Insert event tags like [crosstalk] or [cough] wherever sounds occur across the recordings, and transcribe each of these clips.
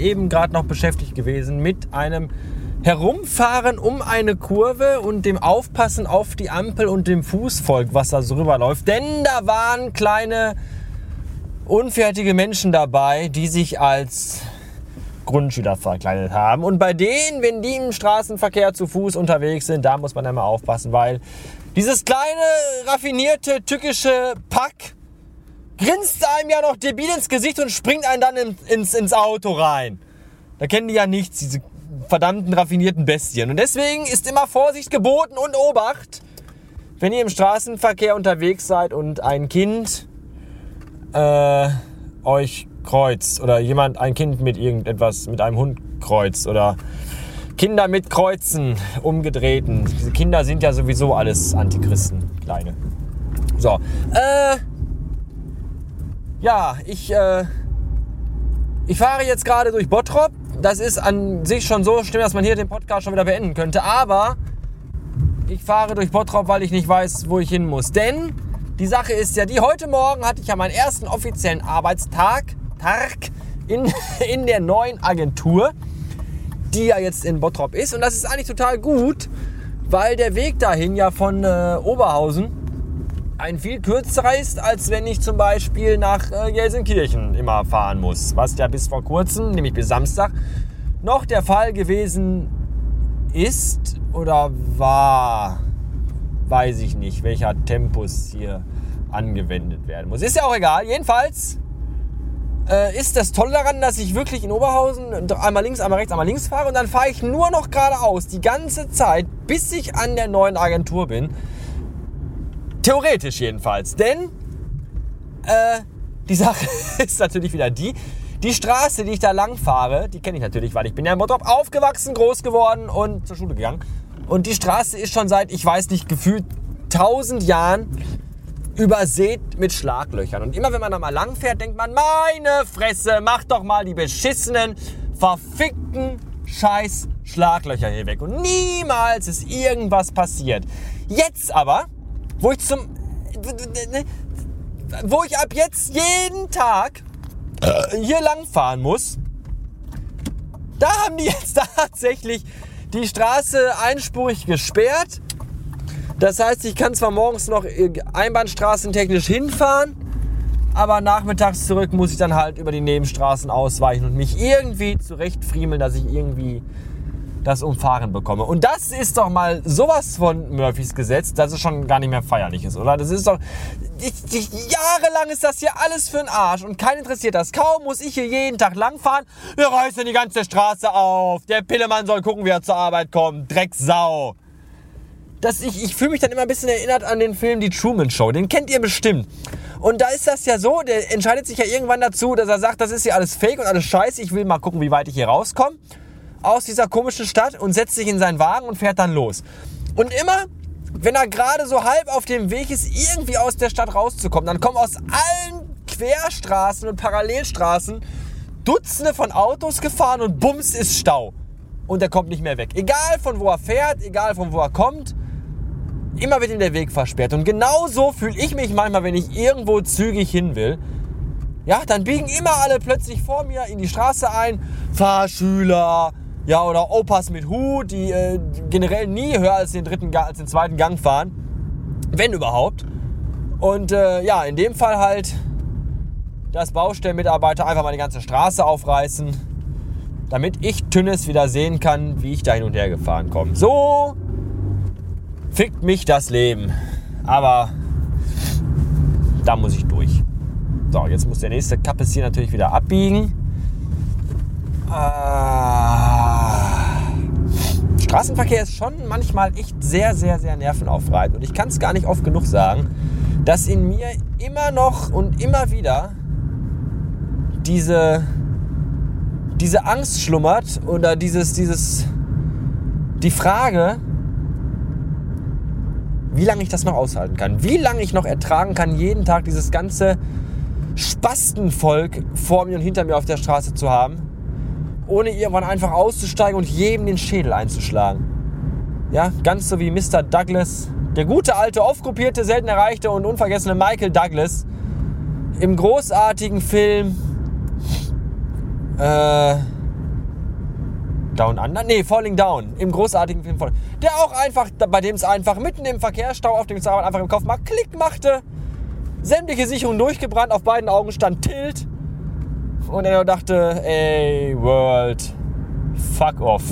eben gerade noch beschäftigt gewesen mit einem Herumfahren um eine Kurve und dem Aufpassen auf die Ampel und dem Fußvolk, was da so rüberläuft. Denn da waren kleine unfertige Menschen dabei, die sich als Grundschüler verkleidet haben. Und bei denen, wenn die im Straßenverkehr zu Fuß unterwegs sind, da muss man einmal aufpassen, weil dieses kleine, raffinierte, tückische Pack grinst einem ja noch debil ins Gesicht und springt einen dann ins, ins Auto rein. Da kennen die ja nichts, diese verdammten raffinierten Bestien. Und deswegen ist immer Vorsicht geboten und Obacht, wenn ihr im Straßenverkehr unterwegs seid und ein Kind äh, euch kreuzt oder jemand ein Kind mit irgendetwas, mit einem Hund kreuzt oder Kinder mit Kreuzen umgedrehten. Diese Kinder sind ja sowieso alles Antichristen, kleine. So, äh, ja, ich, äh, ich fahre jetzt gerade durch Bottrop. Das ist an sich schon so schlimm, dass man hier den Podcast schon wieder beenden könnte. Aber ich fahre durch Bottrop, weil ich nicht weiß, wo ich hin muss. Denn die Sache ist ja die, heute Morgen hatte ich ja meinen ersten offiziellen Arbeitstag Tag in, [laughs] in der neuen Agentur die ja jetzt in Bottrop ist. Und das ist eigentlich total gut, weil der Weg dahin ja von äh, Oberhausen ein viel kürzerer ist, als wenn ich zum Beispiel nach äh, Gelsenkirchen immer fahren muss. Was ja bis vor kurzem, nämlich bis Samstag, noch der Fall gewesen ist oder war, weiß ich nicht, welcher Tempus hier angewendet werden muss. Ist ja auch egal. Jedenfalls äh, ist das Tolle daran, dass ich wirklich in Oberhausen einmal links, einmal rechts, einmal links fahre und dann fahre ich nur noch geradeaus die ganze Zeit, bis ich an der neuen Agentur bin. Theoretisch jedenfalls. Denn äh, die Sache [laughs] ist natürlich wieder die, die Straße, die ich da lang fahre, die kenne ich natürlich, weil ich bin ja in Bottrop aufgewachsen, groß geworden und zur Schule gegangen. Und die Straße ist schon seit, ich weiß nicht, gefühlt tausend Jahren übersät mit Schlaglöchern. Und immer wenn man da mal lang fährt, denkt man, meine Fresse, mach doch mal die beschissenen, verfickten scheiß Schlaglöcher hier weg. Und niemals ist irgendwas passiert. Jetzt aber, wo ich zum, wo ich ab jetzt jeden Tag hier lang fahren muss, da haben die [laughs] jetzt tatsächlich die Straße einspurig gesperrt. Das heißt, ich kann zwar morgens noch äh, einbahnstraßentechnisch hinfahren, aber nachmittags zurück muss ich dann halt über die Nebenstraßen ausweichen und mich irgendwie zurechtfriemeln, dass ich irgendwie das Umfahren bekomme. Und das ist doch mal sowas von Murphys Gesetz, dass es schon gar nicht mehr feierlich ist, oder? Das ist doch. Ich, ich, jahrelang ist das hier alles für den Arsch und keinen interessiert das. Kaum muss ich hier jeden Tag langfahren. Wir reißen die ganze Straße auf. Der Pillemann soll gucken, wie er zur Arbeit kommt. Drecksau dass ich, ich fühle mich dann immer ein bisschen erinnert an den Film Die Truman Show. Den kennt ihr bestimmt. Und da ist das ja so, der entscheidet sich ja irgendwann dazu, dass er sagt, das ist hier alles fake und alles scheiße. Ich will mal gucken, wie weit ich hier rauskomme aus dieser komischen Stadt und setzt sich in seinen Wagen und fährt dann los. Und immer, wenn er gerade so halb auf dem Weg ist, irgendwie aus der Stadt rauszukommen, dann kommen aus allen Querstraßen und Parallelstraßen Dutzende von Autos gefahren und bums ist Stau. Und er kommt nicht mehr weg. Egal von wo er fährt, egal von wo er kommt, Immer wird ihm der Weg versperrt. Und genau so fühle ich mich manchmal, wenn ich irgendwo zügig hin will. Ja, dann biegen immer alle plötzlich vor mir in die Straße ein. Fahrschüler, ja, oder Opas mit Hut, die äh, generell nie höher als den, dritten, als den zweiten Gang fahren. Wenn überhaupt. Und äh, ja, in dem Fall halt, dass Baustellenmitarbeiter einfach mal die ganze Straße aufreißen, damit ich Tünnes wieder sehen kann, wie ich da hin und her gefahren komme. So fickt mich das Leben. Aber da muss ich durch. So, jetzt muss der nächste Kappes hier natürlich wieder abbiegen. Ah. Straßenverkehr ist schon manchmal echt sehr, sehr, sehr nervenaufreibend. Und ich kann es gar nicht oft genug sagen, dass in mir immer noch und immer wieder diese, diese Angst schlummert oder dieses, dieses, die Frage, wie lange ich das noch aushalten kann, wie lange ich noch ertragen kann, jeden Tag dieses ganze Spastenvolk vor mir und hinter mir auf der Straße zu haben, ohne irgendwann einfach auszusteigen und jedem den Schädel einzuschlagen. Ja, ganz so wie Mr. Douglas, der gute alte, oft kopierte, selten erreichte und unvergessene Michael Douglas im großartigen Film äh, Down Under? Nee, Falling Down. Im großartigen Film Falling. Der auch einfach, bei dem es einfach mitten im Verkehrsstau auf dem Zahnrad einfach im Kopf mal Klick machte. Sämtliche Sicherungen durchgebrannt, auf beiden Augen stand Tilt. Und er dachte, ey, World, fuck off.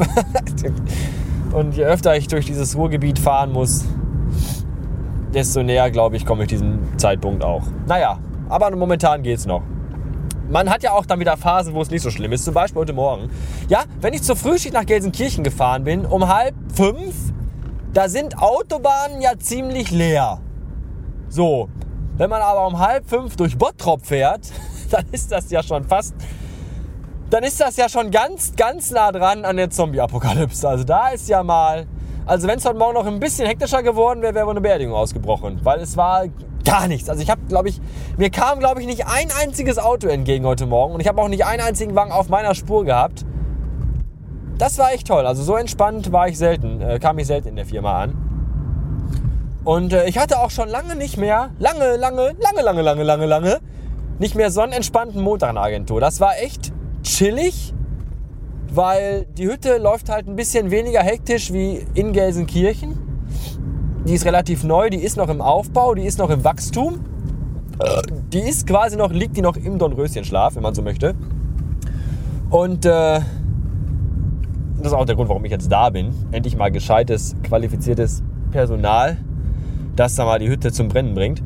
[laughs] Und je öfter ich durch dieses Ruhrgebiet fahren muss, desto näher, glaube ich, komme ich diesem Zeitpunkt auch. Naja, aber momentan geht's noch. Man hat ja auch dann wieder Phasen, wo es nicht so schlimm ist. Zum Beispiel heute Morgen. Ja, wenn ich zur Frühschicht nach Gelsenkirchen gefahren bin, um halb fünf, da sind Autobahnen ja ziemlich leer. So, wenn man aber um halb fünf durch Bottrop fährt, [laughs] [laughs] dann ist das ja schon fast, dann ist das ja schon ganz, ganz nah dran an der Zombie-Apokalypse. Also da ist ja mal, also wenn es heute Morgen noch ein bisschen hektischer geworden wäre, wäre wohl eine Beerdigung ausgebrochen, weil es war gar nichts. Also ich habe, glaube ich, mir kam, glaube ich, nicht ein einziges Auto entgegen heute Morgen und ich habe auch nicht einen einzigen Wagen auf meiner Spur gehabt. Das war echt toll. Also so entspannt war ich selten, äh, kam ich selten in der Firma an. Und äh, ich hatte auch schon lange nicht mehr, lange, lange, lange, lange, lange, lange, lange, nicht mehr so einen entspannten Montag in der Agentur. Das war echt chillig, weil die Hütte läuft halt ein bisschen weniger hektisch wie in Gelsenkirchen. Die ist relativ neu, die ist noch im Aufbau, die ist noch im Wachstum. Die ist quasi noch, liegt die noch im Dornröschenschlaf, wenn man so möchte. Und äh, das ist auch der Grund, warum ich jetzt da bin. Endlich mal gescheites, qualifiziertes Personal, das da mal die Hütte zum Brennen bringt.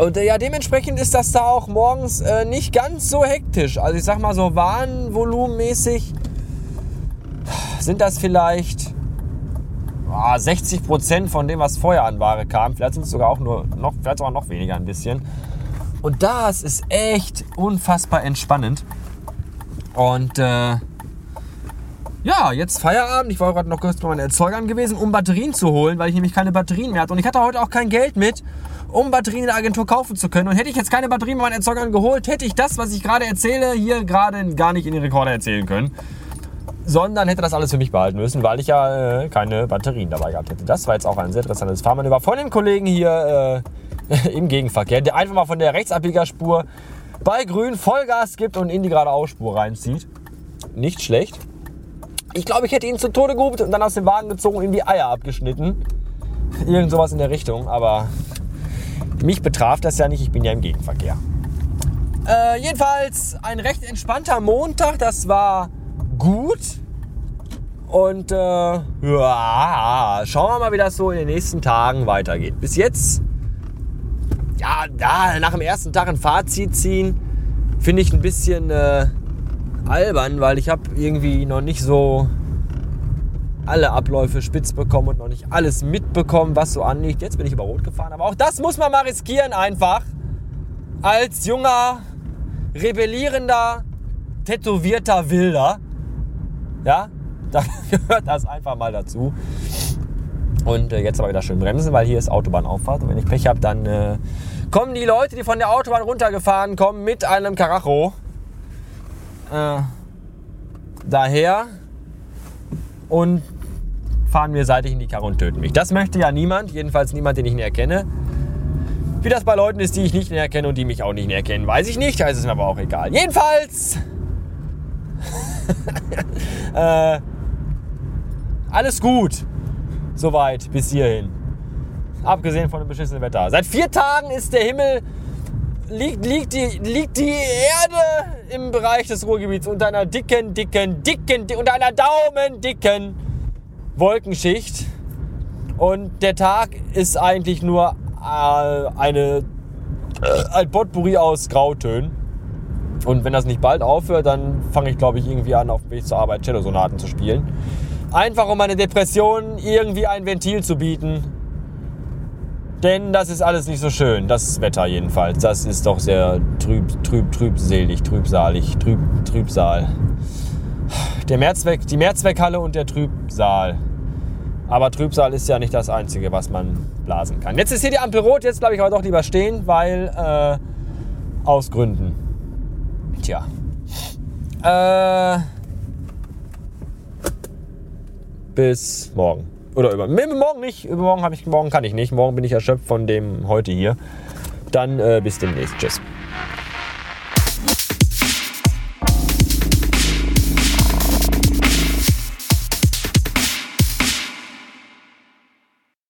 Und äh, ja, dementsprechend ist das da auch morgens äh, nicht ganz so hektisch. Also ich sag mal so warenvolumenmäßig sind das vielleicht 60 Prozent von dem, was vorher an Ware kam. Vielleicht sind es sogar auch nur noch, vielleicht sogar noch weniger ein bisschen. Und das ist echt unfassbar entspannend. Und äh, ja, jetzt Feierabend. Ich war gerade noch kurz bei meinen Erzeugern gewesen, um Batterien zu holen, weil ich nämlich keine Batterien mehr hatte. Und ich hatte heute auch kein Geld mit, um Batterien in der Agentur kaufen zu können. Und hätte ich jetzt keine Batterien bei meinen Erzeugern geholt, hätte ich das, was ich gerade erzähle, hier gerade gar nicht in den Rekorder erzählen können sondern hätte das alles für mich behalten müssen, weil ich ja äh, keine Batterien dabei gehabt hätte. Das war jetzt auch ein sehr interessantes Fahrmanöver von dem Kollegen hier äh, [laughs] im Gegenverkehr, der einfach mal von der Rechtsabbiegerspur bei Grün Vollgas gibt und in die geradeausspur reinzieht. Nicht schlecht. Ich glaube, ich hätte ihn zu Tode gehupt und dann aus dem Wagen gezogen und ihm die Eier abgeschnitten. Irgend sowas in der Richtung, aber mich betraf das ja nicht, ich bin ja im Gegenverkehr. Äh, jedenfalls ein recht entspannter Montag, das war gut. Und äh, ja, schauen wir mal, wie das so in den nächsten Tagen weitergeht. Bis jetzt, ja, ja nach dem ersten Tag ein Fazit ziehen, finde ich ein bisschen äh, albern, weil ich habe irgendwie noch nicht so alle Abläufe spitz bekommen und noch nicht alles mitbekommen, was so anliegt. Jetzt bin ich über Rot gefahren, aber auch das muss man mal riskieren einfach. Als junger, rebellierender, tätowierter Wilder. Ja, [laughs] da gehört das einfach mal dazu. Und äh, jetzt aber wieder schön bremsen, weil hier ist Autobahnauffahrt. Und wenn ich Pech habe, dann äh, kommen die Leute, die von der Autobahn runtergefahren kommen, mit einem Karacho äh, daher und fahren mir seitlich in die Karre und töten mich. Das möchte ja niemand, jedenfalls niemand, den ich nicht erkenne. Wie das bei Leuten ist, die ich nicht erkenne und die mich auch nicht erkennen, weiß ich nicht. Da ist es mir aber auch egal. Jedenfalls [laughs] äh, alles gut. Soweit bis hierhin. Abgesehen von dem beschissenen Wetter. Seit vier Tagen ist der Himmel, liegt, liegt, die, liegt die Erde im Bereich des Ruhrgebiets unter einer dicken, dicken, dicken, unter einer daumendicken Wolkenschicht. Und der Tag ist eigentlich nur äh, eine, äh, ein Potpourri aus Grautönen. Und wenn das nicht bald aufhört, dann fange ich, glaube ich, irgendwie an, auf dem Weg zur Arbeit Cello-Sonaten zu spielen. Einfach um meine Depression irgendwie ein Ventil zu bieten. Denn das ist alles nicht so schön, das Wetter jedenfalls. Das ist doch sehr trüb, trüb, trübselig, trübsalig, trüb, Trübsal. Der Mehrzweck, die Mehrzweckhalle und der Trübsal. Aber Trübsal ist ja nicht das Einzige, was man blasen kann. Jetzt ist hier die Ampel rot, jetzt bleibe ich aber doch lieber stehen, weil äh, aus Gründen. Tja. Äh, bis morgen. Oder über. Morgen nicht. Übermorgen habe ich. Morgen kann ich nicht. Morgen bin ich erschöpft von dem heute hier. Dann äh, bis demnächst. Tschüss.